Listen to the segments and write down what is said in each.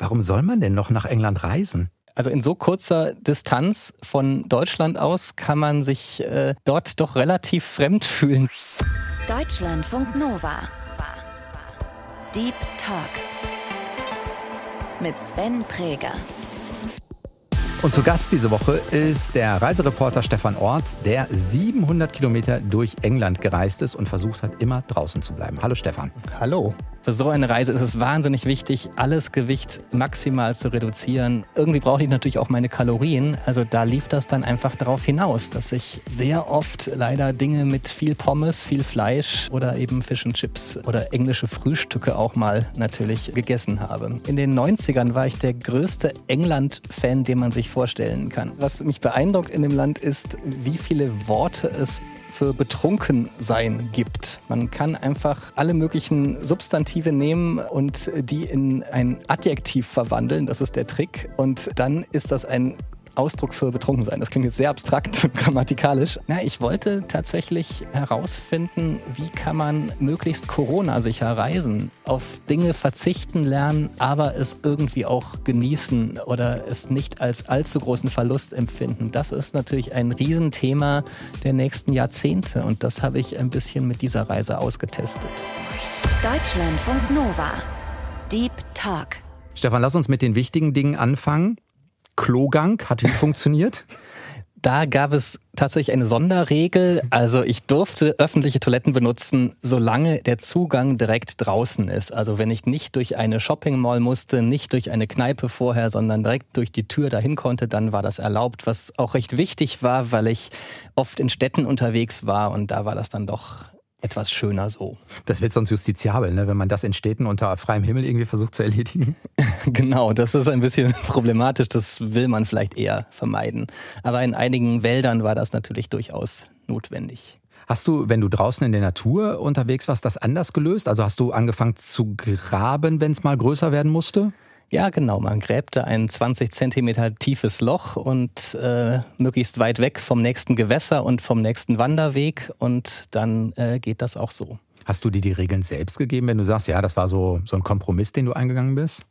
Warum soll man denn noch nach England reisen? Also in so kurzer Distanz von Deutschland aus kann man sich äh, dort doch relativ fremd fühlen. Deutschlandfunk Nova. Deep Talk. Mit Sven Präger. Und zu Gast diese Woche ist der Reisereporter Stefan Ort, der 700 Kilometer durch England gereist ist und versucht hat, immer draußen zu bleiben. Hallo Stefan. Hallo. Für so eine Reise ist es wahnsinnig wichtig, alles Gewicht maximal zu reduzieren. Irgendwie brauche ich natürlich auch meine Kalorien. Also da lief das dann einfach darauf hinaus, dass ich sehr oft leider Dinge mit viel Pommes, viel Fleisch oder eben Fish and Chips oder englische Frühstücke auch mal natürlich gegessen habe. In den 90ern war ich der größte England-Fan, den man sich vorstellen kann. Was mich beeindruckt in dem Land ist, wie viele Worte es für Betrunkensein gibt. Man kann einfach alle möglichen Substantive nehmen und die in ein Adjektiv verwandeln. Das ist der Trick. Und dann ist das ein Ausdruck für betrunken sein. Das klingt jetzt sehr abstrakt und grammatikalisch. Na, ich wollte tatsächlich herausfinden, wie kann man möglichst Corona-sicher reisen, auf Dinge verzichten lernen, aber es irgendwie auch genießen oder es nicht als allzu großen Verlust empfinden. Das ist natürlich ein Riesenthema der nächsten Jahrzehnte und das habe ich ein bisschen mit dieser Reise ausgetestet. Deutschlandfunk Nova. Deep Talk. Stefan, lass uns mit den wichtigen Dingen anfangen. Klogang hat wie funktioniert? Da gab es tatsächlich eine Sonderregel. Also ich durfte öffentliche Toiletten benutzen, solange der Zugang direkt draußen ist. Also wenn ich nicht durch eine Shopping Mall musste, nicht durch eine Kneipe vorher, sondern direkt durch die Tür dahin konnte, dann war das erlaubt, was auch recht wichtig war, weil ich oft in Städten unterwegs war und da war das dann doch etwas schöner so. Das wird sonst justiziabel, ne? wenn man das in Städten unter freiem Himmel irgendwie versucht zu erledigen. genau, das ist ein bisschen problematisch. Das will man vielleicht eher vermeiden. Aber in einigen Wäldern war das natürlich durchaus notwendig. Hast du, wenn du draußen in der Natur unterwegs warst, das anders gelöst? Also hast du angefangen zu graben, wenn es mal größer werden musste? Ja, genau. Man gräbt da ein 20 Zentimeter tiefes Loch und äh, möglichst weit weg vom nächsten Gewässer und vom nächsten Wanderweg und dann äh, geht das auch so. Hast du dir die Regeln selbst gegeben, wenn du sagst, ja, das war so, so ein Kompromiss, den du eingegangen bist?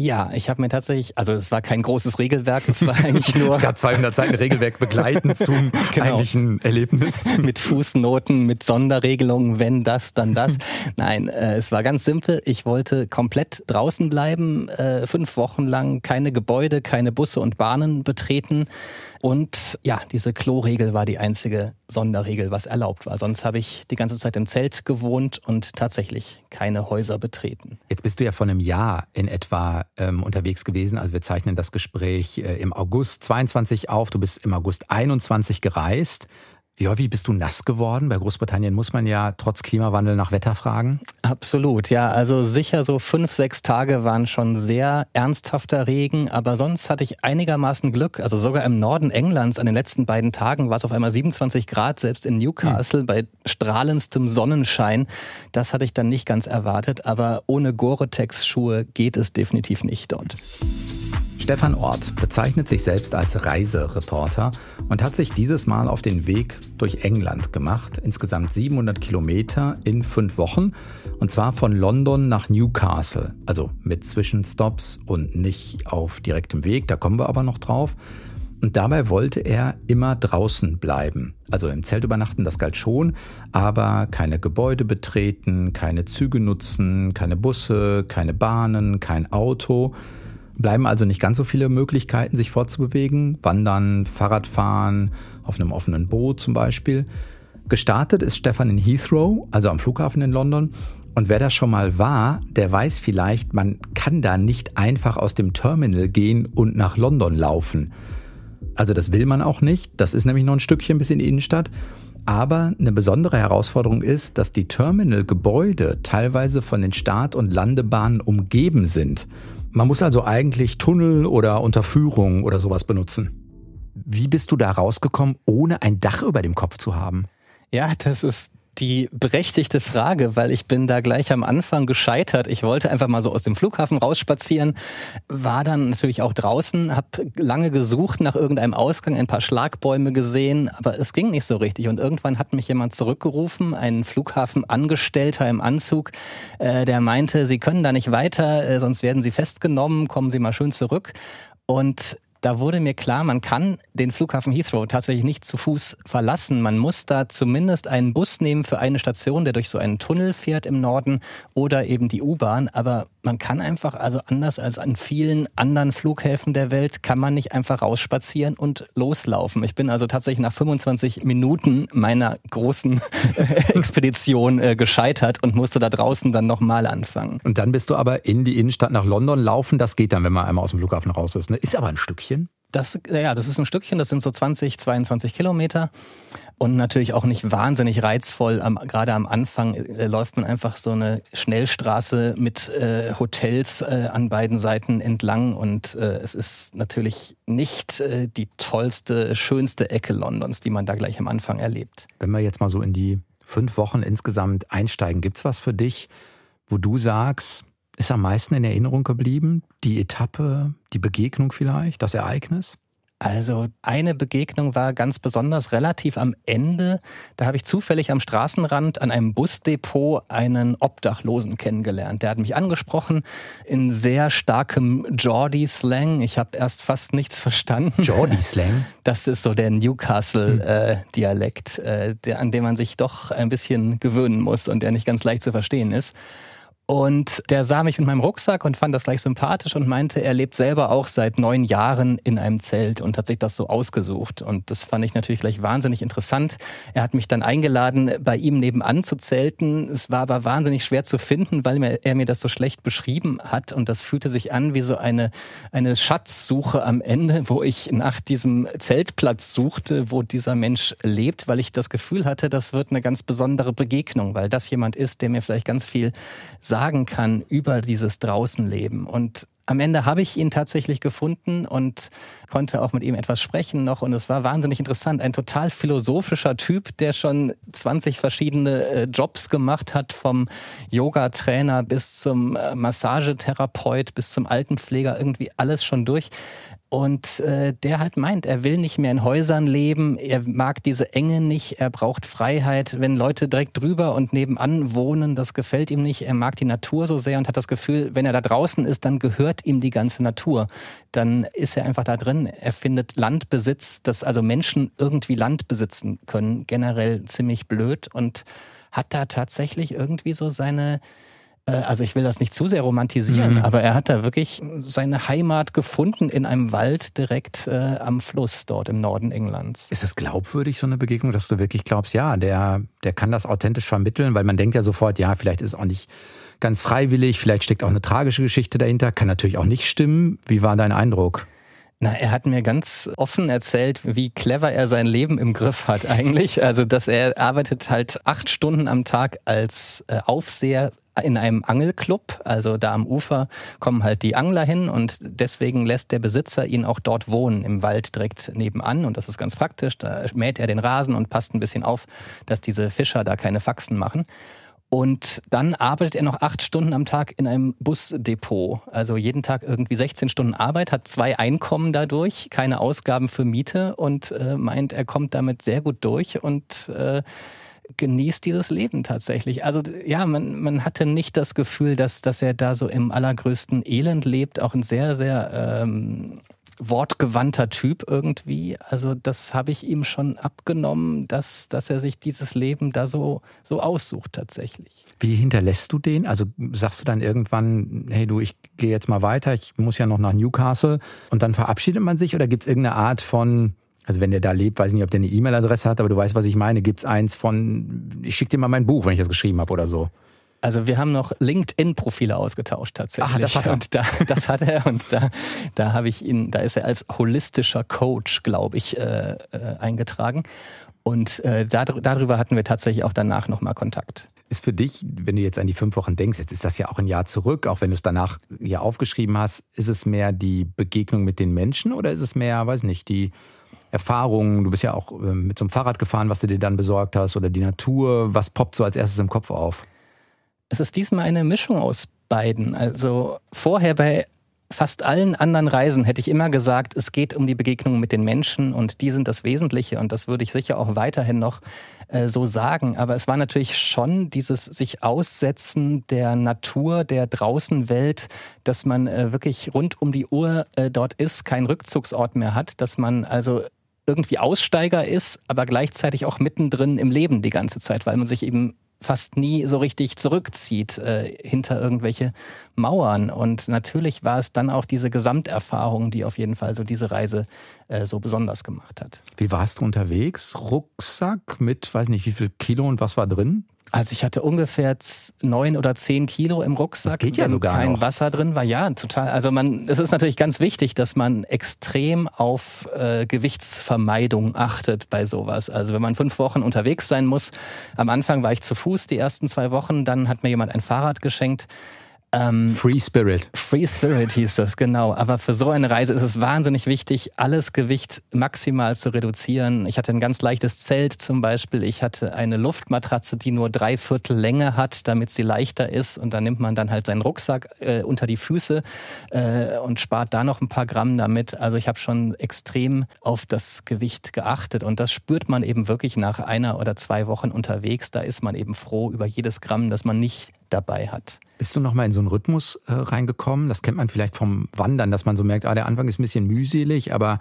Ja, ich habe mir tatsächlich, also es war kein großes Regelwerk, es war eigentlich nur. es gab 200 Seiten Regelwerk begleitend zum genau. eigentlichen Erlebnis. mit Fußnoten, mit Sonderregelungen, wenn das, dann das. Nein, äh, es war ganz simpel. Ich wollte komplett draußen bleiben, äh, fünf Wochen lang keine Gebäude, keine Busse und Bahnen betreten. Und ja, diese Kloregel war die einzige Sonderregel, was erlaubt war. Sonst habe ich die ganze Zeit im Zelt gewohnt und tatsächlich keine Häuser betreten. Jetzt bist du ja vor einem Jahr in etwa ähm, unterwegs gewesen. Also wir zeichnen das Gespräch äh, im August 22 auf. Du bist im August 21 gereist. Wie häufig bist du nass geworden? Bei Großbritannien muss man ja trotz Klimawandel nach Wetter fragen. Absolut, ja. Also sicher so fünf, sechs Tage waren schon sehr ernsthafter Regen, aber sonst hatte ich einigermaßen Glück. Also sogar im Norden Englands an den letzten beiden Tagen war es auf einmal 27 Grad, selbst in Newcastle hm. bei strahlendstem Sonnenschein. Das hatte ich dann nicht ganz erwartet, aber ohne Gore-Tex-Schuhe geht es definitiv nicht dort. Stefan Ort bezeichnet sich selbst als Reisereporter und hat sich dieses Mal auf den Weg durch England gemacht. Insgesamt 700 Kilometer in fünf Wochen. Und zwar von London nach Newcastle. Also mit Zwischenstops und nicht auf direktem Weg. Da kommen wir aber noch drauf. Und dabei wollte er immer draußen bleiben. Also im Zelt übernachten, das galt schon, aber keine Gebäude betreten, keine Züge nutzen, keine Busse, keine Bahnen, kein Auto. Bleiben also nicht ganz so viele Möglichkeiten, sich fortzubewegen. Wandern, Fahrradfahren, auf einem offenen Boot zum Beispiel. Gestartet ist Stefan in Heathrow, also am Flughafen in London. Und wer da schon mal war, der weiß vielleicht, man kann da nicht einfach aus dem Terminal gehen und nach London laufen. Also das will man auch nicht. Das ist nämlich noch ein Stückchen bis in die Innenstadt. Aber eine besondere Herausforderung ist, dass die Terminalgebäude teilweise von den Start- und Landebahnen umgeben sind. Man muss also eigentlich Tunnel oder Unterführung oder sowas benutzen. Wie bist du da rausgekommen, ohne ein Dach über dem Kopf zu haben? Ja, das ist die berechtigte Frage, weil ich bin da gleich am Anfang gescheitert. Ich wollte einfach mal so aus dem Flughafen rausspazieren, war dann natürlich auch draußen, habe lange gesucht nach irgendeinem Ausgang, ein paar Schlagbäume gesehen, aber es ging nicht so richtig. Und irgendwann hat mich jemand zurückgerufen, ein Flughafenangestellter im Anzug, äh, der meinte, Sie können da nicht weiter, äh, sonst werden Sie festgenommen, kommen Sie mal schön zurück. Und da wurde mir klar, man kann den Flughafen Heathrow tatsächlich nicht zu Fuß verlassen. Man muss da zumindest einen Bus nehmen für eine Station, der durch so einen Tunnel fährt im Norden oder eben die U-Bahn. Aber man kann einfach, also anders als an vielen anderen Flughäfen der Welt, kann man nicht einfach rausspazieren und loslaufen. Ich bin also tatsächlich nach 25 Minuten meiner großen Expedition äh, gescheitert und musste da draußen dann nochmal anfangen. Und dann bist du aber in die Innenstadt nach London laufen. Das geht dann, wenn man einmal aus dem Flughafen raus ist. Ne? Ist aber ein Stückchen. Das, ja, das ist ein Stückchen, das sind so 20, 22 Kilometer und natürlich auch nicht wahnsinnig reizvoll. Am, gerade am Anfang äh, läuft man einfach so eine Schnellstraße mit äh, Hotels äh, an beiden Seiten entlang und äh, es ist natürlich nicht äh, die tollste, schönste Ecke Londons, die man da gleich am Anfang erlebt. Wenn wir jetzt mal so in die fünf Wochen insgesamt einsteigen, gibt's was für dich, wo du sagst, ist am meisten in Erinnerung geblieben? Die Etappe, die Begegnung vielleicht, das Ereignis? Also eine Begegnung war ganz besonders relativ am Ende. Da habe ich zufällig am Straßenrand an einem Busdepot einen Obdachlosen kennengelernt. Der hat mich angesprochen in sehr starkem Geordie-Slang. Ich habe erst fast nichts verstanden. Geordie-Slang? Das ist so der Newcastle-Dialekt, äh, äh, an dem man sich doch ein bisschen gewöhnen muss und der nicht ganz leicht zu verstehen ist. Und der sah mich mit meinem Rucksack und fand das gleich sympathisch und meinte, er lebt selber auch seit neun Jahren in einem Zelt und hat sich das so ausgesucht. Und das fand ich natürlich gleich wahnsinnig interessant. Er hat mich dann eingeladen, bei ihm nebenan zu zelten. Es war aber wahnsinnig schwer zu finden, weil er mir das so schlecht beschrieben hat. Und das fühlte sich an wie so eine, eine Schatzsuche am Ende, wo ich nach diesem Zeltplatz suchte, wo dieser Mensch lebt, weil ich das Gefühl hatte, das wird eine ganz besondere Begegnung, weil das jemand ist, der mir vielleicht ganz viel sagt sagen kann über dieses Draußenleben. Und am Ende habe ich ihn tatsächlich gefunden und konnte auch mit ihm etwas sprechen noch. Und es war wahnsinnig interessant. Ein total philosophischer Typ, der schon 20 verschiedene äh, Jobs gemacht hat, vom Yoga-Trainer bis zum äh, Massagetherapeut, bis zum Altenpfleger, irgendwie alles schon durch. Und äh, der halt meint, er will nicht mehr in Häusern leben, er mag diese Enge nicht, er braucht Freiheit. Wenn Leute direkt drüber und nebenan wohnen, das gefällt ihm nicht. Er mag die Natur so sehr und hat das Gefühl, wenn er da draußen ist, dann gehört ihm die ganze Natur. Dann ist er einfach da drin. Er findet Landbesitz, dass also Menschen irgendwie Land besitzen können, generell ziemlich blöd und hat da tatsächlich irgendwie so seine also ich will das nicht zu sehr romantisieren, mhm. aber er hat da wirklich seine Heimat gefunden in einem Wald direkt äh, am Fluss dort im Norden Englands. Ist das glaubwürdig, so eine Begegnung, dass du wirklich glaubst, ja, der, der kann das authentisch vermitteln, weil man denkt ja sofort, ja, vielleicht ist es auch nicht ganz freiwillig, vielleicht steckt auch eine tragische Geschichte dahinter, kann natürlich auch nicht stimmen. Wie war dein Eindruck? Na, er hat mir ganz offen erzählt, wie clever er sein Leben im Griff hat eigentlich. Also, dass er arbeitet halt acht Stunden am Tag als äh, Aufseher in einem Angelclub, also da am Ufer kommen halt die Angler hin und deswegen lässt der Besitzer ihn auch dort wohnen, im Wald direkt nebenan und das ist ganz praktisch. Da mäht er den Rasen und passt ein bisschen auf, dass diese Fischer da keine Faxen machen. Und dann arbeitet er noch acht Stunden am Tag in einem Busdepot. Also jeden Tag irgendwie 16 Stunden Arbeit, hat zwei Einkommen dadurch, keine Ausgaben für Miete und äh, meint, er kommt damit sehr gut durch und äh, genießt dieses Leben tatsächlich. Also ja, man, man hatte nicht das Gefühl, dass, dass er da so im allergrößten Elend lebt. Auch ein sehr, sehr ähm, wortgewandter Typ irgendwie. Also das habe ich ihm schon abgenommen, dass, dass er sich dieses Leben da so, so aussucht tatsächlich. Wie hinterlässt du den? Also sagst du dann irgendwann, hey du, ich gehe jetzt mal weiter, ich muss ja noch nach Newcastle und dann verabschiedet man sich oder gibt es irgendeine Art von also wenn der da lebt, weiß ich nicht, ob der eine E-Mail-Adresse hat, aber du weißt, was ich meine. Gibt es eins von, ich schicke dir mal mein Buch, wenn ich das geschrieben habe oder so. Also wir haben noch LinkedIn-Profile ausgetauscht tatsächlich. Ah, das hat er. Und da, das hat er und da, da habe ich ihn, da ist er als holistischer Coach, glaube ich, äh, äh, eingetragen. Und äh, darüber hatten wir tatsächlich auch danach nochmal Kontakt. Ist für dich, wenn du jetzt an die fünf Wochen denkst, jetzt ist das ja auch ein Jahr zurück, auch wenn du es danach hier aufgeschrieben hast, ist es mehr die Begegnung mit den Menschen oder ist es mehr, weiß nicht, die Erfahrungen? Du bist ja auch äh, mit so einem Fahrrad gefahren, was du dir dann besorgt hast, oder die Natur. Was poppt so als erstes im Kopf auf? Es ist diesmal eine Mischung aus beiden. Also vorher bei fast allen anderen Reisen hätte ich immer gesagt, es geht um die Begegnung mit den Menschen und die sind das Wesentliche und das würde ich sicher auch weiterhin noch äh, so sagen. Aber es war natürlich schon dieses sich Aussetzen der Natur, der Draußenwelt, dass man äh, wirklich rund um die Uhr äh, dort ist, keinen Rückzugsort mehr hat, dass man also irgendwie Aussteiger ist, aber gleichzeitig auch mittendrin im Leben die ganze Zeit, weil man sich eben fast nie so richtig zurückzieht äh, hinter irgendwelche Mauern. Und natürlich war es dann auch diese Gesamterfahrung, die auf jeden Fall so diese Reise äh, so besonders gemacht hat. Wie warst du unterwegs? Rucksack mit, weiß nicht, wie viel Kilo und was war drin? Also ich hatte ungefähr neun oder zehn Kilo im Rucksack. Das geht ja sogar kein noch. Wasser drin war. Ja, total. Also man, es ist natürlich ganz wichtig, dass man extrem auf äh, Gewichtsvermeidung achtet bei sowas. Also wenn man fünf Wochen unterwegs sein muss, am Anfang war ich zu Fuß die ersten zwei Wochen, dann hat mir jemand ein Fahrrad geschenkt. Ähm, Free Spirit. Free Spirit hieß das, genau. Aber für so eine Reise ist es wahnsinnig wichtig, alles Gewicht maximal zu reduzieren. Ich hatte ein ganz leichtes Zelt zum Beispiel. Ich hatte eine Luftmatratze, die nur drei Viertel Länge hat, damit sie leichter ist. Und dann nimmt man dann halt seinen Rucksack äh, unter die Füße äh, und spart da noch ein paar Gramm damit. Also ich habe schon extrem auf das Gewicht geachtet. Und das spürt man eben wirklich nach einer oder zwei Wochen unterwegs. Da ist man eben froh über jedes Gramm, das man nicht dabei hat. Bist du nochmal in so einen Rhythmus äh, reingekommen? Das kennt man vielleicht vom Wandern, dass man so merkt, ah, der Anfang ist ein bisschen mühselig, aber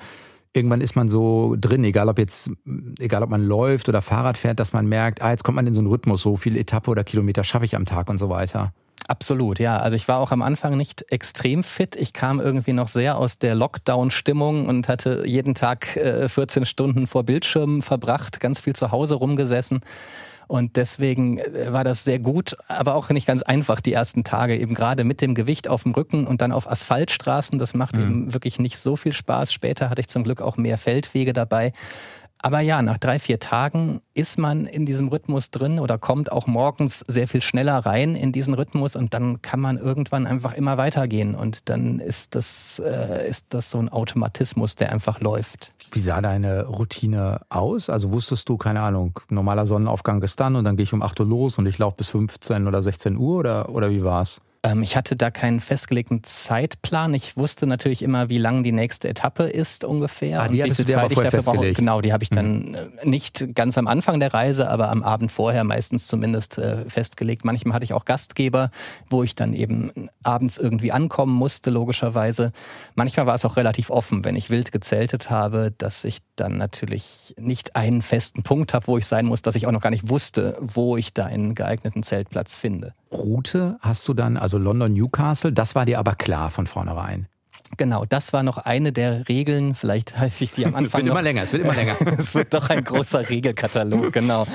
irgendwann ist man so drin, egal ob jetzt, egal ob man läuft oder Fahrrad fährt, dass man merkt, ah, jetzt kommt man in so einen Rhythmus, so viele Etappe oder Kilometer schaffe ich am Tag und so weiter. Absolut, ja. Also ich war auch am Anfang nicht extrem fit. Ich kam irgendwie noch sehr aus der Lockdown-Stimmung und hatte jeden Tag äh, 14 Stunden vor Bildschirmen verbracht, ganz viel zu Hause rumgesessen. Und deswegen äh, war das sehr gut, aber auch nicht ganz einfach die ersten Tage, eben gerade mit dem Gewicht auf dem Rücken und dann auf Asphaltstraßen. Das macht mhm. eben wirklich nicht so viel Spaß. Später hatte ich zum Glück auch mehr Feldwege dabei. Aber ja, nach drei, vier Tagen ist man in diesem Rhythmus drin oder kommt auch morgens sehr viel schneller rein in diesen Rhythmus und dann kann man irgendwann einfach immer weitergehen und dann ist das, äh, ist das so ein Automatismus, der einfach läuft. Wie sah deine Routine aus? Also wusstest du, keine Ahnung, normaler Sonnenaufgang ist dann und dann gehe ich um 8 Uhr los und ich laufe bis 15 oder 16 Uhr oder, oder wie war's? Ähm, ich hatte da keinen festgelegten Zeitplan. Ich wusste natürlich immer, wie lang die nächste Etappe ist ungefähr. Ah, die und wie viel Zeit ich dafür brauche. Genau, die habe ich dann mhm. nicht ganz am Anfang der Reise, aber am Abend vorher meistens zumindest äh, festgelegt. Manchmal hatte ich auch Gastgeber, wo ich dann eben abends irgendwie ankommen musste, logischerweise. Manchmal war es auch relativ offen, wenn ich wild gezeltet habe, dass ich dann natürlich nicht einen festen Punkt habe, wo ich sein muss, dass ich auch noch gar nicht wusste, wo ich da einen geeigneten Zeltplatz finde. Route hast du dann, also London, Newcastle, das war dir aber klar von vornherein. Genau, das war noch eine der Regeln. Vielleicht heiße ich die am Anfang. es wird immer länger, es wird immer länger. es wird doch ein großer Regelkatalog, genau.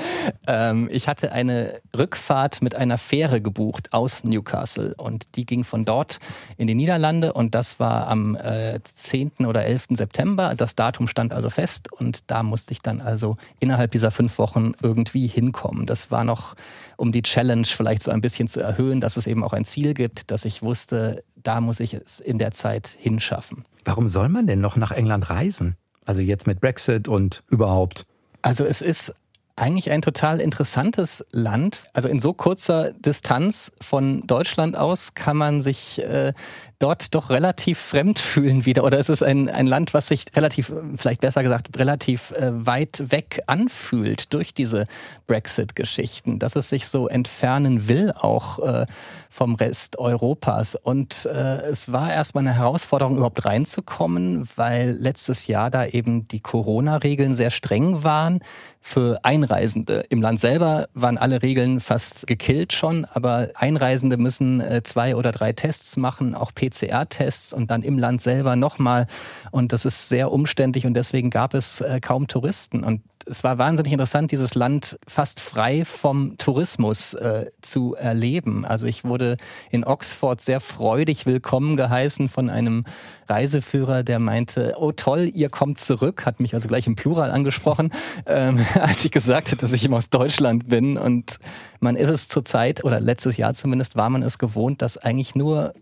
Ähm, ich hatte eine Rückfahrt mit einer Fähre gebucht aus Newcastle und die ging von dort in die Niederlande und das war am äh, 10. oder 11. September. Das Datum stand also fest und da musste ich dann also innerhalb dieser fünf Wochen irgendwie hinkommen. Das war noch, um die Challenge vielleicht so ein bisschen zu erhöhen, dass es eben auch ein Ziel gibt, dass ich wusste, da muss ich es in der Zeit hinschaffen. Warum soll man denn noch nach England reisen? Also jetzt mit Brexit und überhaupt. Also es ist eigentlich ein total interessantes Land. Also in so kurzer Distanz von Deutschland aus kann man sich äh, dort doch relativ fremd fühlen wieder. Oder es ist ein, ein Land, was sich relativ, vielleicht besser gesagt, relativ äh, weit weg anfühlt durch diese Brexit-Geschichten, dass es sich so entfernen will auch äh, vom Rest Europas. Und äh, es war erstmal eine Herausforderung, überhaupt reinzukommen, weil letztes Jahr da eben die Corona-Regeln sehr streng waren für Einreisende. Im Land selber waren alle Regeln fast gekillt schon, aber Einreisende müssen äh, zwei oder drei Tests machen, auch PCR PCR-Tests und dann im Land selber nochmal. Und das ist sehr umständlich und deswegen gab es äh, kaum Touristen. Und es war wahnsinnig interessant, dieses Land fast frei vom Tourismus äh, zu erleben. Also ich wurde in Oxford sehr freudig willkommen geheißen von einem Reiseführer, der meinte, oh toll, ihr kommt zurück, hat mich also gleich im Plural angesprochen, ähm, als ich gesagt habe, dass ich eben aus Deutschland bin. Und man ist es zurzeit, oder letztes Jahr zumindest, war man es gewohnt, dass eigentlich nur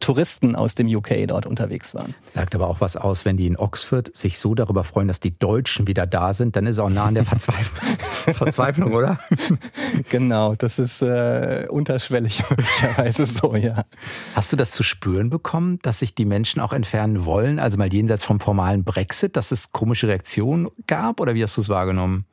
Touristen aus dem UK dort unterwegs waren. Sagt aber auch was aus, wenn die in Oxford sich so darüber freuen, dass die Deutschen wieder da sind, dann ist auch nah an der Verzweiflung, Verzweiflung oder? Genau, das ist äh, unterschwellig möglicherweise so, ja. Hast du das zu spüren bekommen, dass sich die Menschen auch entfernen wollen? Also mal jenseits vom formalen Brexit, dass es komische Reaktionen gab oder wie hast du es wahrgenommen?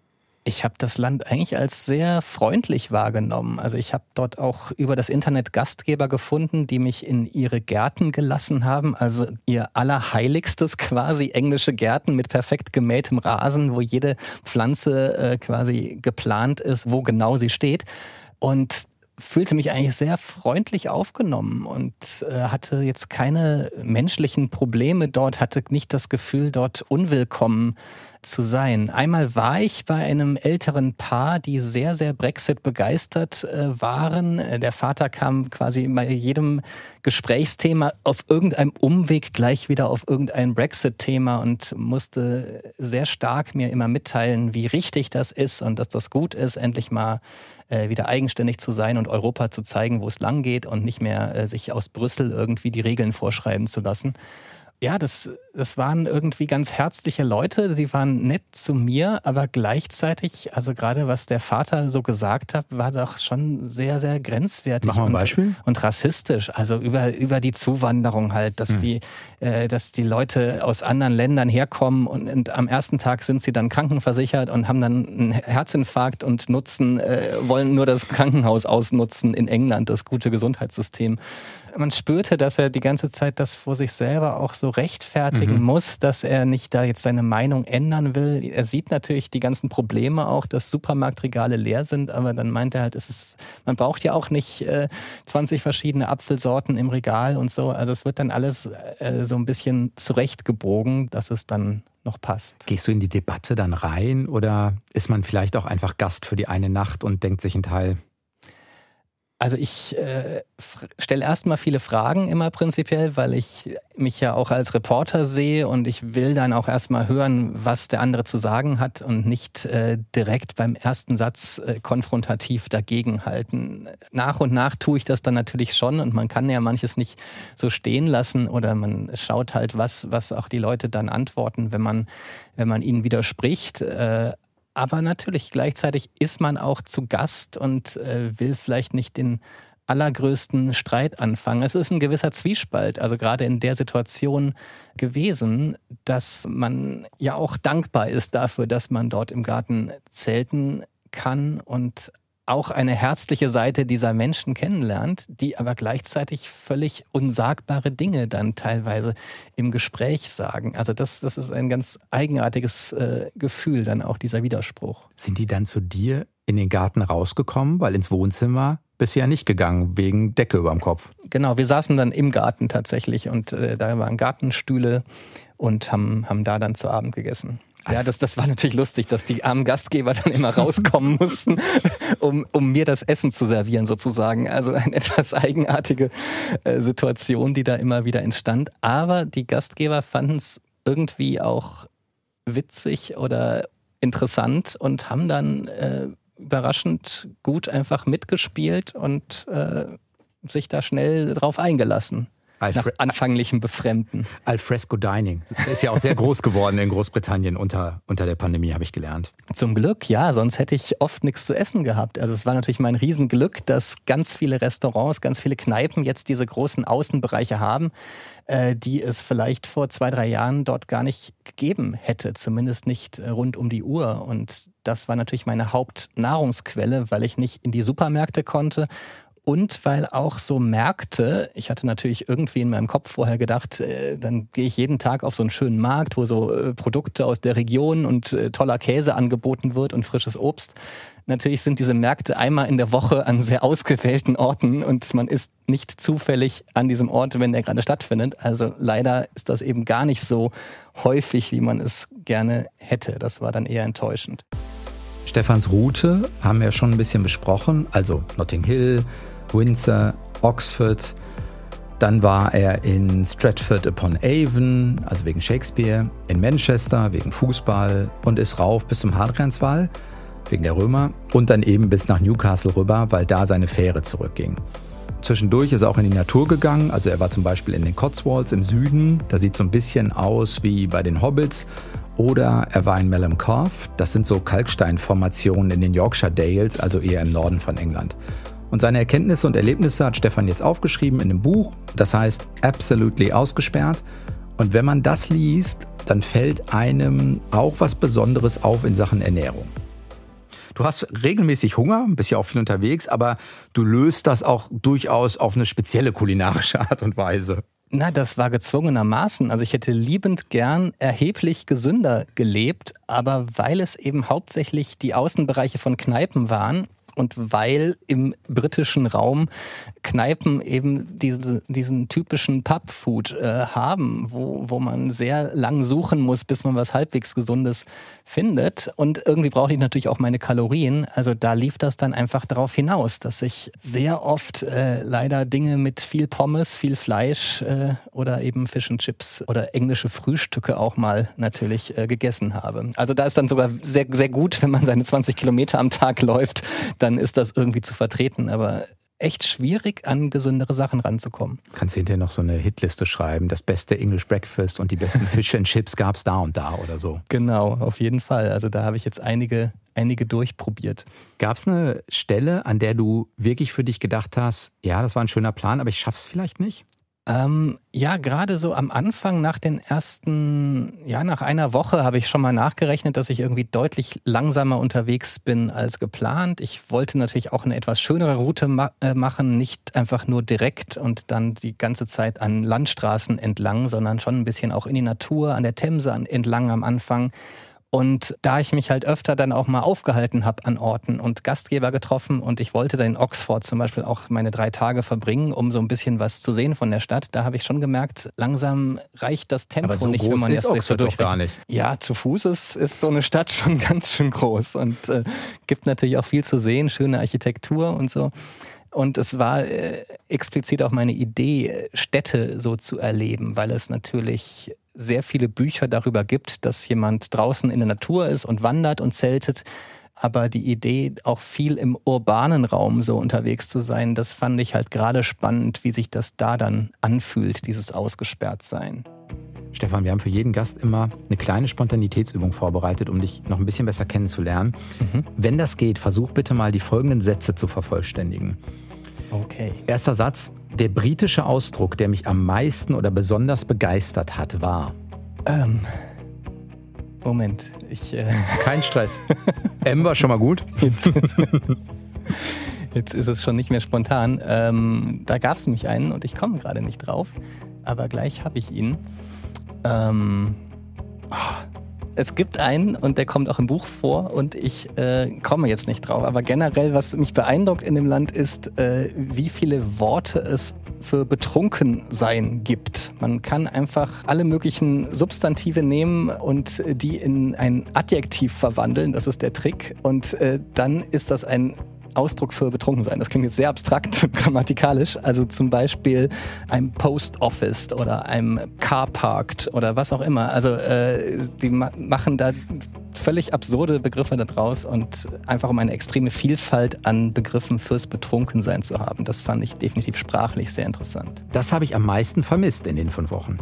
Ich habe das Land eigentlich als sehr freundlich wahrgenommen. Also ich habe dort auch über das Internet Gastgeber gefunden, die mich in ihre Gärten gelassen haben. Also ihr allerheiligstes quasi englische Gärten mit perfekt gemähtem Rasen, wo jede Pflanze äh, quasi geplant ist, wo genau sie steht. Und fühlte mich eigentlich sehr freundlich aufgenommen und äh, hatte jetzt keine menschlichen Probleme dort, hatte nicht das Gefühl, dort unwillkommen zu sein. Einmal war ich bei einem älteren Paar, die sehr, sehr Brexit begeistert äh, waren. Der Vater kam quasi bei jedem Gesprächsthema auf irgendeinem Umweg gleich wieder auf irgendein Brexit-Thema und musste sehr stark mir immer mitteilen, wie richtig das ist und dass das gut ist, endlich mal äh, wieder eigenständig zu sein und Europa zu zeigen, wo es lang geht und nicht mehr äh, sich aus Brüssel irgendwie die Regeln vorschreiben zu lassen ja, das, das waren irgendwie ganz herzliche Leute. Sie waren nett zu mir, aber gleichzeitig, also gerade was der Vater so gesagt hat, war doch schon sehr, sehr grenzwertig Mach mal ein und, Beispiel. und rassistisch. Also über, über die Zuwanderung halt, dass, hm. die, äh, dass die Leute aus anderen Ländern herkommen und, und, am ersten Tag sind sie dann krankenversichert und haben dann einen Herzinfarkt und nutzen, äh, wollen nur das Krankenhaus ausnutzen in England, das gute Gesundheitssystem man spürte, dass er die ganze Zeit das vor sich selber auch so rechtfertigen mhm. muss, dass er nicht da jetzt seine Meinung ändern will. Er sieht natürlich die ganzen Probleme auch, dass Supermarktregale leer sind, aber dann meint er halt, es ist, man braucht ja auch nicht äh, 20 verschiedene Apfelsorten im Regal und so. Also es wird dann alles äh, so ein bisschen zurechtgebogen, dass es dann noch passt. Gehst du in die Debatte dann rein oder ist man vielleicht auch einfach Gast für die eine Nacht und denkt sich einen Teil, also ich äh, stelle erstmal viele Fragen immer prinzipiell, weil ich mich ja auch als Reporter sehe und ich will dann auch erstmal hören, was der andere zu sagen hat und nicht äh, direkt beim ersten Satz äh, konfrontativ dagegenhalten. Nach und nach tue ich das dann natürlich schon und man kann ja manches nicht so stehen lassen oder man schaut halt, was, was auch die Leute dann antworten, wenn man, wenn man ihnen widerspricht. Äh, aber natürlich, gleichzeitig ist man auch zu Gast und äh, will vielleicht nicht den allergrößten Streit anfangen. Es ist ein gewisser Zwiespalt, also gerade in der Situation gewesen, dass man ja auch dankbar ist dafür, dass man dort im Garten zelten kann und auch eine herzliche Seite dieser Menschen kennenlernt, die aber gleichzeitig völlig unsagbare Dinge dann teilweise im Gespräch sagen. Also das, das ist ein ganz eigenartiges äh, Gefühl, dann auch dieser Widerspruch. Sind die dann zu dir in den Garten rausgekommen, weil ins Wohnzimmer bisher nicht gegangen, wegen Decke über dem Kopf? Genau, wir saßen dann im Garten tatsächlich und äh, da waren Gartenstühle und haben, haben da dann zu Abend gegessen. Ja, das, das war natürlich lustig, dass die armen Gastgeber dann immer rauskommen mussten, um, um mir das Essen zu servieren sozusagen. Also eine etwas eigenartige äh, Situation, die da immer wieder entstand. Aber die Gastgeber fanden es irgendwie auch witzig oder interessant und haben dann äh, überraschend gut einfach mitgespielt und äh, sich da schnell drauf eingelassen. Alfre nach anfänglichem Befremden. Alfresco Dining ist ja auch sehr groß geworden in Großbritannien unter, unter der Pandemie, habe ich gelernt. Zum Glück, ja, sonst hätte ich oft nichts zu essen gehabt. Also es war natürlich mein Riesenglück, dass ganz viele Restaurants, ganz viele Kneipen jetzt diese großen Außenbereiche haben, äh, die es vielleicht vor zwei, drei Jahren dort gar nicht gegeben hätte, zumindest nicht äh, rund um die Uhr. Und das war natürlich meine Hauptnahrungsquelle, weil ich nicht in die Supermärkte konnte und weil auch so Märkte, ich hatte natürlich irgendwie in meinem Kopf vorher gedacht, äh, dann gehe ich jeden Tag auf so einen schönen Markt, wo so äh, Produkte aus der Region und äh, toller Käse angeboten wird und frisches Obst. Natürlich sind diese Märkte einmal in der Woche an sehr ausgewählten Orten und man ist nicht zufällig an diesem Ort, wenn der gerade stattfindet. Also leider ist das eben gar nicht so häufig, wie man es gerne hätte. Das war dann eher enttäuschend. Stefans Route haben wir schon ein bisschen besprochen, also Notting Hill, Windsor, Oxford. Dann war er in Stratford upon Avon, also wegen Shakespeare, in Manchester wegen Fußball und ist rauf bis zum Hadrianswall wegen der Römer und dann eben bis nach Newcastle rüber, weil da seine Fähre zurückging. Zwischendurch ist er auch in die Natur gegangen. Also er war zum Beispiel in den Cotswolds im Süden. Da sieht so ein bisschen aus wie bei den Hobbits. Oder er war in Melham Cove. Das sind so Kalksteinformationen in den Yorkshire Dales, also eher im Norden von England. Und seine Erkenntnisse und Erlebnisse hat Stefan jetzt aufgeschrieben in einem Buch. Das heißt Absolutely ausgesperrt. Und wenn man das liest, dann fällt einem auch was Besonderes auf in Sachen Ernährung. Du hast regelmäßig Hunger, bist ja auch viel unterwegs, aber du löst das auch durchaus auf eine spezielle kulinarische Art und Weise. Na, das war gezwungenermaßen. Also ich hätte liebend gern erheblich gesünder gelebt, aber weil es eben hauptsächlich die Außenbereiche von Kneipen waren, und weil im britischen Raum Kneipen eben diese, diesen typischen Pubfood äh, haben, wo, wo man sehr lang suchen muss, bis man was halbwegs Gesundes findet. Und irgendwie brauchte ich natürlich auch meine Kalorien. Also da lief das dann einfach darauf hinaus, dass ich sehr oft äh, leider Dinge mit viel Pommes, viel Fleisch äh, oder eben Fish and Chips oder englische Frühstücke auch mal natürlich äh, gegessen habe. Also da ist dann sogar sehr, sehr gut, wenn man seine 20 Kilometer am Tag läuft, dann ist das irgendwie zu vertreten. Aber echt schwierig, an gesündere Sachen ranzukommen. Kannst du hinterher noch so eine Hitliste schreiben, das beste English Breakfast und die besten Fish and Chips gab es da und da oder so. Genau, auf jeden Fall. Also da habe ich jetzt einige, einige durchprobiert. Gab es eine Stelle, an der du wirklich für dich gedacht hast, ja, das war ein schöner Plan, aber ich schaff's vielleicht nicht? Ähm, ja, gerade so am Anfang nach den ersten, ja, nach einer Woche habe ich schon mal nachgerechnet, dass ich irgendwie deutlich langsamer unterwegs bin als geplant. Ich wollte natürlich auch eine etwas schönere Route ma äh, machen, nicht einfach nur direkt und dann die ganze Zeit an Landstraßen entlang, sondern schon ein bisschen auch in die Natur, an der Themse entlang am Anfang. Und da ich mich halt öfter dann auch mal aufgehalten habe an Orten und Gastgeber getroffen und ich wollte dann in Oxford zum Beispiel auch meine drei Tage verbringen, um so ein bisschen was zu sehen von der Stadt, da habe ich schon gemerkt, langsam reicht das Tempo so nicht, wenn man jetzt so durch gar nicht. Ja, zu Fuß ist, ist so eine Stadt schon ganz schön groß und äh, gibt natürlich auch viel zu sehen, schöne Architektur und so. Und es war äh, explizit auch meine Idee, Städte so zu erleben, weil es natürlich sehr viele Bücher darüber gibt, dass jemand draußen in der Natur ist und wandert und zeltet. Aber die Idee, auch viel im urbanen Raum so unterwegs zu sein, das fand ich halt gerade spannend, wie sich das da dann anfühlt, dieses Ausgesperrtsein. Stefan, wir haben für jeden Gast immer eine kleine Spontanitätsübung vorbereitet, um dich noch ein bisschen besser kennenzulernen. Mhm. Wenn das geht, versuch bitte mal die folgenden Sätze zu vervollständigen. Okay. Erster Satz. Der britische Ausdruck, der mich am meisten oder besonders begeistert hat, war. Ähm. Moment, ich. Äh Kein Stress. M war schon mal gut. Jetzt, jetzt ist es schon nicht mehr spontan. Ähm, da gab es nämlich einen und ich komme gerade nicht drauf. Aber gleich habe ich ihn. Ähm. Oh, es gibt einen und der kommt auch im Buch vor und ich äh, komme jetzt nicht drauf. Aber generell, was mich beeindruckt in dem Land ist, äh, wie viele Worte es für betrunken sein gibt. Man kann einfach alle möglichen Substantive nehmen und die in ein Adjektiv verwandeln. Das ist der Trick. Und äh, dann ist das ein Ausdruck für betrunken sein. Das klingt jetzt sehr abstrakt und grammatikalisch. Also zum Beispiel ein Post Office oder einem Car Parked oder was auch immer. Also äh, die ma machen da völlig absurde Begriffe daraus und einfach um eine extreme Vielfalt an Begriffen fürs Betrunkensein zu haben. Das fand ich definitiv sprachlich sehr interessant. Das habe ich am meisten vermisst in den fünf Wochen.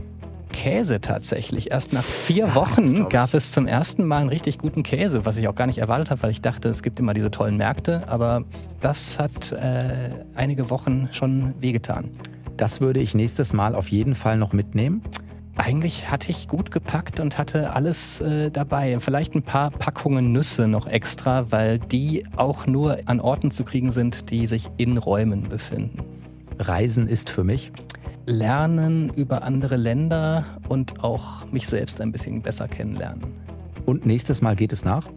Käse tatsächlich. Erst nach vier Wochen gab es zum ersten Mal einen richtig guten Käse, was ich auch gar nicht erwartet habe, weil ich dachte, es gibt immer diese tollen Märkte. Aber das hat äh, einige Wochen schon wehgetan. Das würde ich nächstes Mal auf jeden Fall noch mitnehmen. Eigentlich hatte ich gut gepackt und hatte alles äh, dabei. Vielleicht ein paar Packungen Nüsse noch extra, weil die auch nur an Orten zu kriegen sind, die sich in Räumen befinden. Reisen ist für mich lernen über andere Länder und auch mich selbst ein bisschen besser kennenlernen. Und nächstes Mal geht es nach?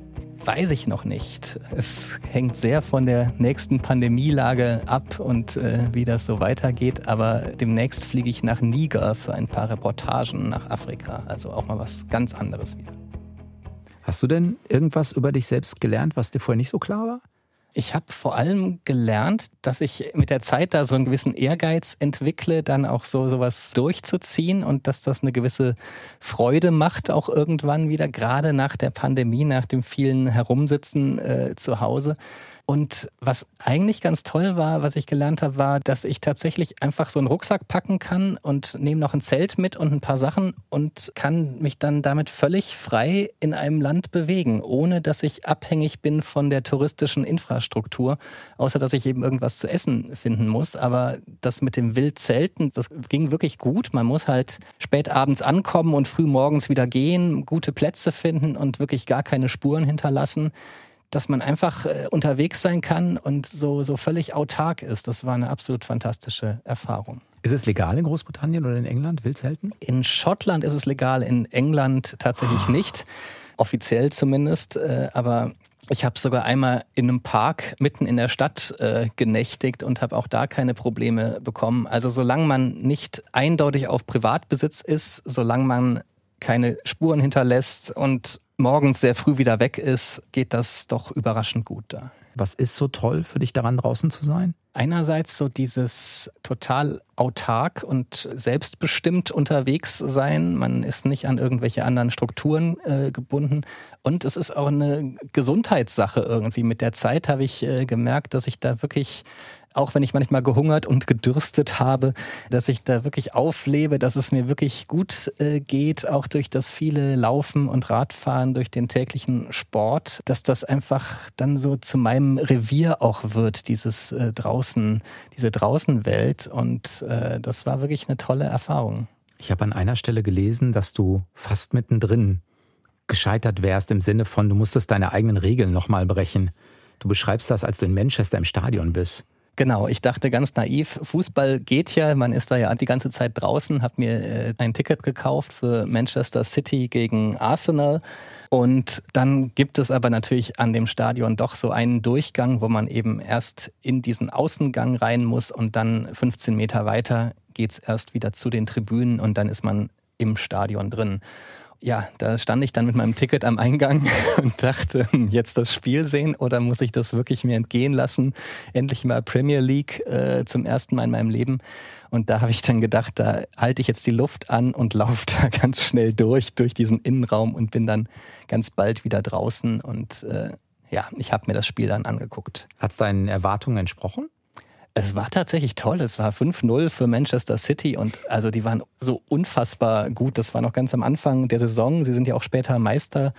Weiß ich noch nicht. Es hängt sehr von der nächsten Pandemielage ab und äh, wie das so weitergeht. Aber demnächst fliege ich nach Niger für ein paar Reportagen nach Afrika. Also auch mal was ganz anderes wieder. Hast du denn irgendwas über dich selbst gelernt, was dir vorher nicht so klar war? Ich habe vor allem gelernt, dass ich mit der Zeit da so einen gewissen Ehrgeiz entwickle, dann auch so sowas durchzuziehen und dass das eine gewisse Freude macht, auch irgendwann wieder, gerade nach der Pandemie, nach dem vielen Herumsitzen äh, zu Hause. Und was eigentlich ganz toll war, was ich gelernt habe, war, dass ich tatsächlich einfach so einen Rucksack packen kann und nehme noch ein Zelt mit und ein paar Sachen und kann mich dann damit völlig frei in einem Land bewegen, ohne dass ich abhängig bin von der touristischen Infrastruktur, außer dass ich eben irgendwas zu essen finden muss. Aber das mit dem Wildzelten, das ging wirklich gut. Man muss halt spät abends ankommen und früh morgens wieder gehen, gute Plätze finden und wirklich gar keine Spuren hinterlassen dass man einfach äh, unterwegs sein kann und so, so völlig autark ist. Das war eine absolut fantastische Erfahrung. Ist es legal in Großbritannien oder in England, Wildzelten? In Schottland ist es legal, in England tatsächlich oh. nicht. Offiziell zumindest. Äh, aber ich habe sogar einmal in einem Park mitten in der Stadt äh, genächtigt und habe auch da keine Probleme bekommen. Also solange man nicht eindeutig auf Privatbesitz ist, solange man keine Spuren hinterlässt und morgens sehr früh wieder weg ist, geht das doch überraschend gut da. Was ist so toll für dich daran, draußen zu sein? Einerseits so dieses total autark und selbstbestimmt unterwegs sein. Man ist nicht an irgendwelche anderen Strukturen äh, gebunden. Und es ist auch eine Gesundheitssache irgendwie. Mit der Zeit habe ich äh, gemerkt, dass ich da wirklich auch wenn ich manchmal gehungert und gedürstet habe, dass ich da wirklich auflebe, dass es mir wirklich gut äh, geht, auch durch das viele Laufen und Radfahren, durch den täglichen Sport, dass das einfach dann so zu meinem Revier auch wird, dieses äh, draußen, diese Draußenwelt. Und äh, das war wirklich eine tolle Erfahrung. Ich habe an einer Stelle gelesen, dass du fast mittendrin gescheitert wärst im Sinne von, du musstest deine eigenen Regeln nochmal brechen. Du beschreibst das, als du in Manchester im Stadion bist. Genau, ich dachte ganz naiv, Fußball geht ja, man ist da ja die ganze Zeit draußen, habe mir äh, ein Ticket gekauft für Manchester City gegen Arsenal. Und dann gibt es aber natürlich an dem Stadion doch so einen Durchgang, wo man eben erst in diesen Außengang rein muss und dann 15 Meter weiter geht's erst wieder zu den Tribünen und dann ist man im Stadion drin ja, da stand ich dann mit meinem Ticket am Eingang und dachte, hm, jetzt das Spiel sehen oder muss ich das wirklich mir entgehen lassen? Endlich mal Premier League äh, zum ersten Mal in meinem Leben. Und da habe ich dann gedacht, da halte ich jetzt die Luft an und laufe da ganz schnell durch, durch diesen Innenraum und bin dann ganz bald wieder draußen. Und äh, ja, ich habe mir das Spiel dann angeguckt. Hat es deinen Erwartungen entsprochen? Es war tatsächlich toll. Es war 5-0 für Manchester City und also die waren so unfassbar gut. Das war noch ganz am Anfang der Saison. Sie sind ja auch später Meister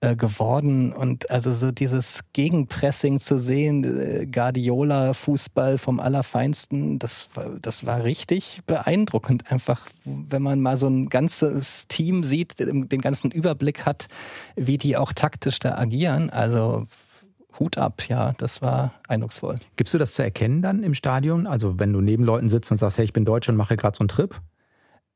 äh, geworden und also so dieses Gegenpressing zu sehen, äh, Guardiola Fußball vom allerfeinsten, das das war richtig beeindruckend einfach, wenn man mal so ein ganzes Team sieht, den ganzen Überblick hat, wie die auch taktisch da agieren. Also Hut ab, ja, das war eindrucksvoll. Gibst du das zu erkennen dann im Stadion? Also wenn du neben Leuten sitzt und sagst, hey, ich bin Deutsch und mache gerade so einen Trip?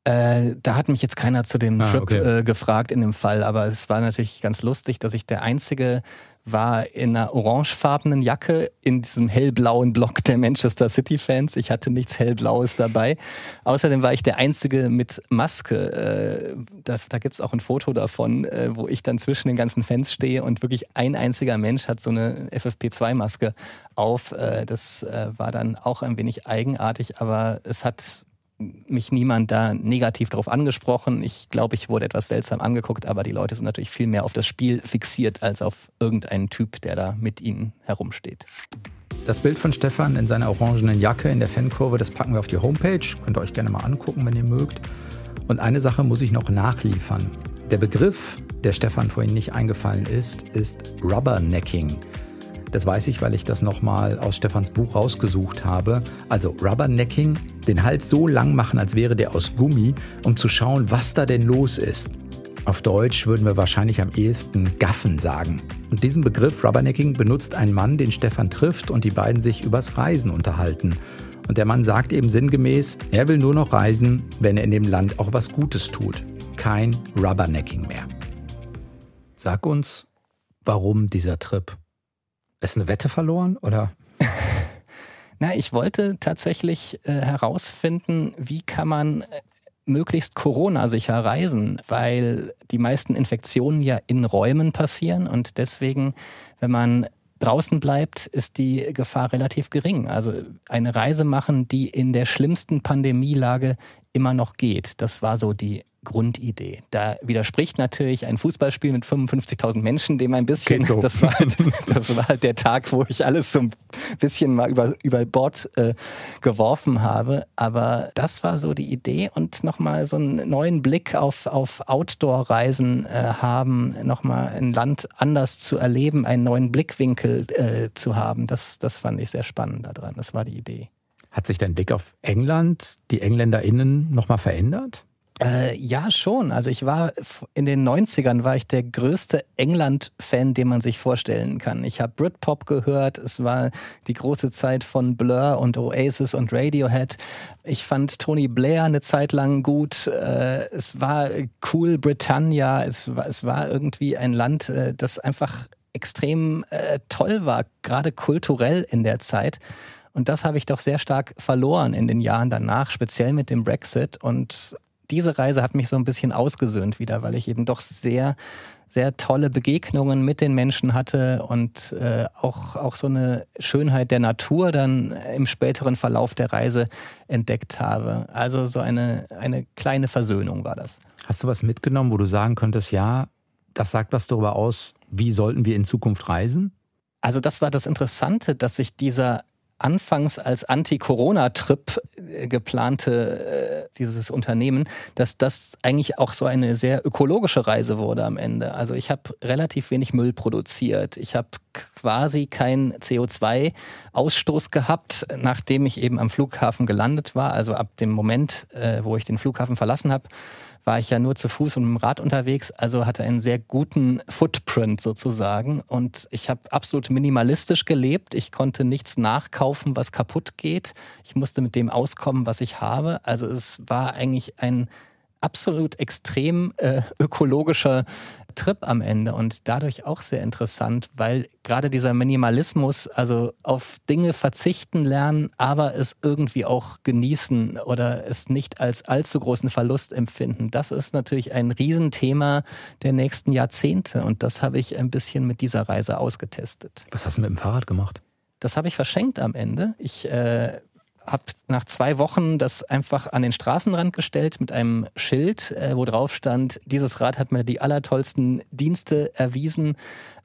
Äh, da hat mich jetzt keiner zu dem ah, Trip okay. äh, gefragt in dem Fall, aber es war natürlich ganz lustig, dass ich der einzige war in einer orangefarbenen Jacke in diesem hellblauen Block der Manchester City Fans. Ich hatte nichts hellblaues dabei. Außerdem war ich der Einzige mit Maske. Äh, da da gibt es auch ein Foto davon, äh, wo ich dann zwischen den ganzen Fans stehe und wirklich ein einziger Mensch hat so eine FFP2-Maske auf. Äh, das war dann auch ein wenig eigenartig, aber es hat mich niemand da negativ darauf angesprochen. Ich glaube, ich wurde etwas seltsam angeguckt, aber die Leute sind natürlich viel mehr auf das Spiel fixiert als auf irgendeinen Typ, der da mit ihnen herumsteht. Das Bild von Stefan in seiner orangenen Jacke in der Fankurve, das packen wir auf die Homepage. Könnt ihr euch gerne mal angucken, wenn ihr mögt. Und eine Sache muss ich noch nachliefern. Der Begriff, der Stefan vorhin nicht eingefallen ist, ist Rubbernecking. Das weiß ich, weil ich das nochmal aus Stefans Buch rausgesucht habe. Also Rubbernecking, den Hals so lang machen, als wäre der aus Gummi, um zu schauen, was da denn los ist. Auf Deutsch würden wir wahrscheinlich am ehesten Gaffen sagen. Und diesen Begriff Rubbernecking benutzt ein Mann, den Stefan trifft und die beiden sich übers Reisen unterhalten. Und der Mann sagt eben sinngemäß, er will nur noch reisen, wenn er in dem Land auch was Gutes tut. Kein Rubbernecking mehr. Sag uns, warum dieser Trip? Ist eine Wette verloren oder? Na, ich wollte tatsächlich äh, herausfinden, wie kann man äh, möglichst Corona-sicher reisen, weil die meisten Infektionen ja in Räumen passieren und deswegen, wenn man draußen bleibt, ist die Gefahr relativ gering. Also eine Reise machen, die in der schlimmsten Pandemielage immer noch geht. Das war so die Grundidee. Da widerspricht natürlich ein Fußballspiel mit 55.000 Menschen dem ein bisschen. So. Das, war halt, das war halt der Tag, wo ich alles so ein bisschen mal über, über Bord äh, geworfen habe. Aber das war so die Idee und nochmal so einen neuen Blick auf, auf Outdoor-Reisen äh, haben, nochmal ein Land anders zu erleben, einen neuen Blickwinkel äh, zu haben. Das, das fand ich sehr spannend daran. Das war die Idee. Hat sich dein Blick auf England, die EngländerInnen nochmal verändert? Äh, ja, schon. Also ich war in den 90ern war ich der größte England-Fan, den man sich vorstellen kann. Ich habe Britpop gehört. Es war die große Zeit von Blur und Oasis und Radiohead. Ich fand Tony Blair eine Zeit lang gut. Äh, es war cool Britannia. Es war, es war irgendwie ein Land, äh, das einfach extrem äh, toll war, gerade kulturell in der Zeit. Und das habe ich doch sehr stark verloren in den Jahren danach, speziell mit dem Brexit. Und diese Reise hat mich so ein bisschen ausgesöhnt wieder, weil ich eben doch sehr, sehr tolle Begegnungen mit den Menschen hatte und äh, auch, auch so eine Schönheit der Natur dann im späteren Verlauf der Reise entdeckt habe. Also so eine, eine kleine Versöhnung war das. Hast du was mitgenommen, wo du sagen könntest, ja, das sagt was darüber aus, wie sollten wir in Zukunft reisen? Also das war das Interessante, dass sich dieser anfangs als Anti-Corona-Trip äh, geplante äh, dieses Unternehmen, dass das eigentlich auch so eine sehr ökologische Reise wurde am Ende. Also ich habe relativ wenig Müll produziert. Ich habe quasi keinen CO2-Ausstoß gehabt, nachdem ich eben am Flughafen gelandet war. Also ab dem Moment, äh, wo ich den Flughafen verlassen habe, war ich ja nur zu Fuß und mit dem Rad unterwegs, also hatte einen sehr guten Footprint sozusagen. Und ich habe absolut minimalistisch gelebt. Ich konnte nichts nachkaufen, was kaputt geht. Ich musste mit dem auskommen, was ich habe. Also es war eigentlich ein absolut extrem äh, ökologischer Trip am Ende und dadurch auch sehr interessant, weil gerade dieser Minimalismus, also auf Dinge verzichten lernen, aber es irgendwie auch genießen oder es nicht als allzu großen Verlust empfinden, das ist natürlich ein Riesenthema der nächsten Jahrzehnte und das habe ich ein bisschen mit dieser Reise ausgetestet. Was hast du mit dem Fahrrad gemacht? Das habe ich verschenkt am Ende. Ich äh, habe nach zwei Wochen das einfach an den Straßenrand gestellt mit einem Schild, äh, wo drauf stand, dieses Rad hat mir die allertollsten Dienste erwiesen.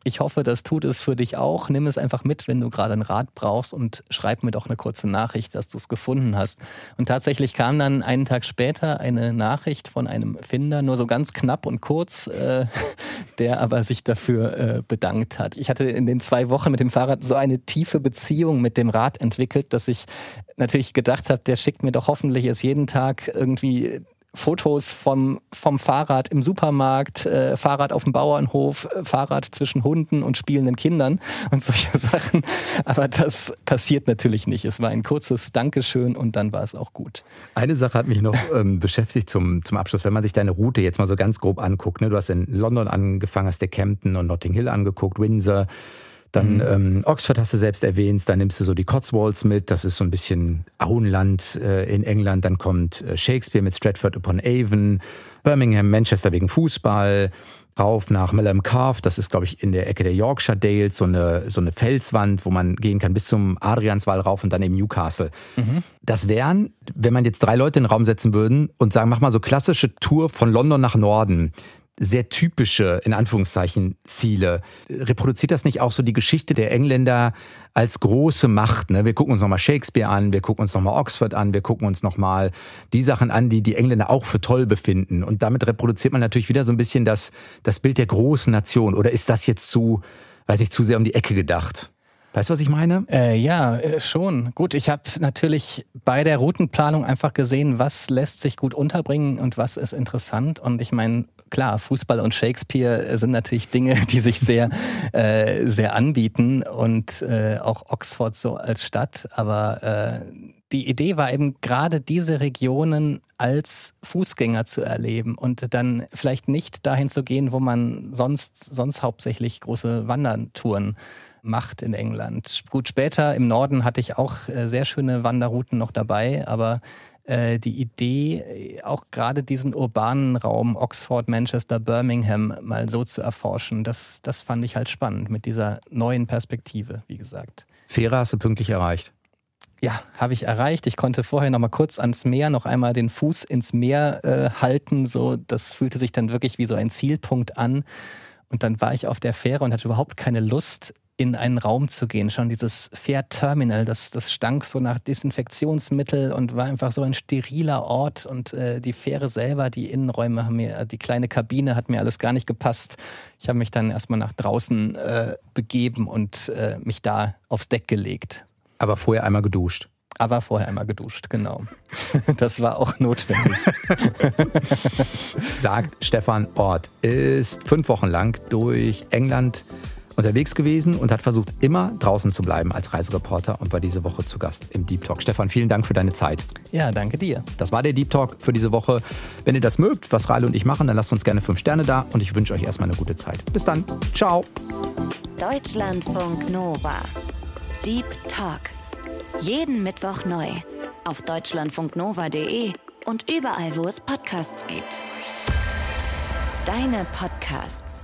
Ich hoffe, das tut es für dich auch. Nimm es einfach mit, wenn du gerade ein Rad brauchst und schreib mir doch eine kurze Nachricht, dass du es gefunden hast. Und tatsächlich kam dann einen Tag später eine Nachricht von einem Finder, nur so ganz knapp und kurz, äh, der aber sich dafür äh, bedankt hat. Ich hatte in den zwei Wochen mit dem Fahrrad so eine tiefe Beziehung mit dem Rad entwickelt, dass ich natürlich gedacht habe, der schickt mir doch hoffentlich jetzt jeden Tag irgendwie Fotos vom, vom Fahrrad im Supermarkt, äh, Fahrrad auf dem Bauernhof, äh, Fahrrad zwischen Hunden und spielenden Kindern und solche Sachen. Aber das passiert natürlich nicht. Es war ein kurzes Dankeschön und dann war es auch gut. Eine Sache hat mich noch ähm, beschäftigt zum, zum Abschluss. Wenn man sich deine Route jetzt mal so ganz grob anguckt, ne? du hast in London angefangen, hast dir Campton und Notting Hill angeguckt, Windsor, dann mhm. ähm, Oxford hast du selbst erwähnt, dann nimmst du so die Cotswolds mit, das ist so ein bisschen Auenland äh, in England, dann kommt äh, Shakespeare mit Stratford upon Avon, Birmingham, Manchester wegen Fußball, rauf nach Melham Cove, das ist glaube ich in der Ecke der Yorkshire Dales, so eine, so eine Felswand, wo man gehen kann bis zum Adrianswall rauf und dann eben Newcastle. Mhm. Das wären, wenn man jetzt drei Leute in den Raum setzen würden und sagen, mach mal so klassische Tour von London nach Norden, sehr typische, in Anführungszeichen, Ziele. Reproduziert das nicht auch so die Geschichte der Engländer als große Macht? Ne? Wir gucken uns nochmal Shakespeare an, wir gucken uns nochmal Oxford an, wir gucken uns nochmal die Sachen an, die die Engländer auch für toll befinden. Und damit reproduziert man natürlich wieder so ein bisschen das, das Bild der großen Nation. Oder ist das jetzt zu, weiß ich, zu sehr um die Ecke gedacht? Weißt du, was ich meine? Äh, ja, äh, schon. Gut, ich habe natürlich bei der Routenplanung einfach gesehen, was lässt sich gut unterbringen und was ist interessant. Und ich meine, klar, Fußball und Shakespeare sind natürlich Dinge, die sich sehr, äh, sehr anbieten und äh, auch Oxford so als Stadt. Aber äh, die Idee war eben gerade diese Regionen als Fußgänger zu erleben und dann vielleicht nicht dahin zu gehen, wo man sonst, sonst hauptsächlich große Wandertouren macht in England. Gut, später im Norden hatte ich auch äh, sehr schöne Wanderrouten noch dabei, aber äh, die Idee, äh, auch gerade diesen urbanen Raum Oxford, Manchester, Birmingham mal so zu erforschen, das, das fand ich halt spannend mit dieser neuen Perspektive, wie gesagt. Fähre hast du pünktlich erreicht? Ja, habe ich erreicht. Ich konnte vorher noch mal kurz ans Meer, noch einmal den Fuß ins Meer äh, halten. So, das fühlte sich dann wirklich wie so ein Zielpunkt an. Und dann war ich auf der Fähre und hatte überhaupt keine Lust, in einen Raum zu gehen. Schon dieses Fährterminal, das, das stank so nach Desinfektionsmittel und war einfach so ein steriler Ort. Und äh, die Fähre selber, die Innenräume haben mir, die kleine Kabine hat mir alles gar nicht gepasst. Ich habe mich dann erstmal nach draußen äh, begeben und äh, mich da aufs Deck gelegt. Aber vorher einmal geduscht. Aber vorher einmal geduscht, genau. Das war auch notwendig. Sagt Stefan Ort, ist fünf Wochen lang durch England unterwegs gewesen und hat versucht, immer draußen zu bleiben als Reisereporter und war diese Woche zu Gast im Deep Talk. Stefan, vielen Dank für deine Zeit. Ja, danke dir. Das war der Deep Talk für diese Woche. Wenn ihr das mögt, was Raile und ich machen, dann lasst uns gerne fünf Sterne da und ich wünsche euch erstmal eine gute Zeit. Bis dann. Ciao. Deutschlandfunk Nova. Deep Talk. Jeden Mittwoch neu. Auf deutschlandfunknova.de und überall, wo es Podcasts gibt. Deine Podcasts.